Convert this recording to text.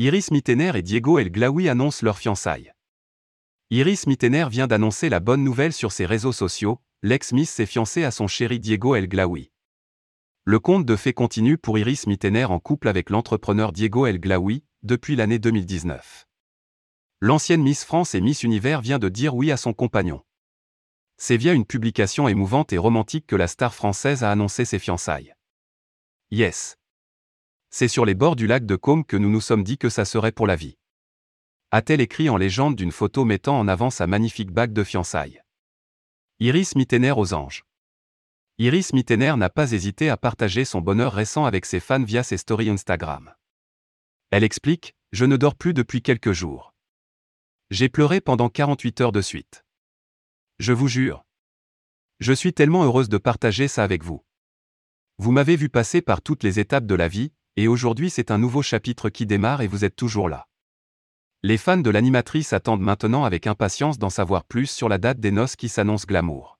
Iris Mittener et Diego El Glaoui annoncent leur fiançailles. Iris Mittener vient d'annoncer la bonne nouvelle sur ses réseaux sociaux, l'ex-Miss s'est fiancée à son chéri Diego El Glaoui. Le conte de fait continue pour Iris Mittener en couple avec l'entrepreneur Diego El Glaoui, depuis l'année 2019. L'ancienne Miss France et Miss Univers vient de dire oui à son compagnon. C'est via une publication émouvante et romantique que la star française a annoncé ses fiançailles. Yes. C'est sur les bords du lac de Côme que nous nous sommes dit que ça serait pour la vie. A-t-elle écrit en légende d'une photo mettant en avant sa magnifique bague de fiançailles. Iris Mittener aux anges. Iris Mittener n'a pas hésité à partager son bonheur récent avec ses fans via ses stories Instagram. Elle explique Je ne dors plus depuis quelques jours. J'ai pleuré pendant 48 heures de suite. Je vous jure. Je suis tellement heureuse de partager ça avec vous. Vous m'avez vu passer par toutes les étapes de la vie, et aujourd'hui c'est un nouveau chapitre qui démarre et vous êtes toujours là. Les fans de l'animatrice attendent maintenant avec impatience d'en savoir plus sur la date des noces qui s'annonce glamour.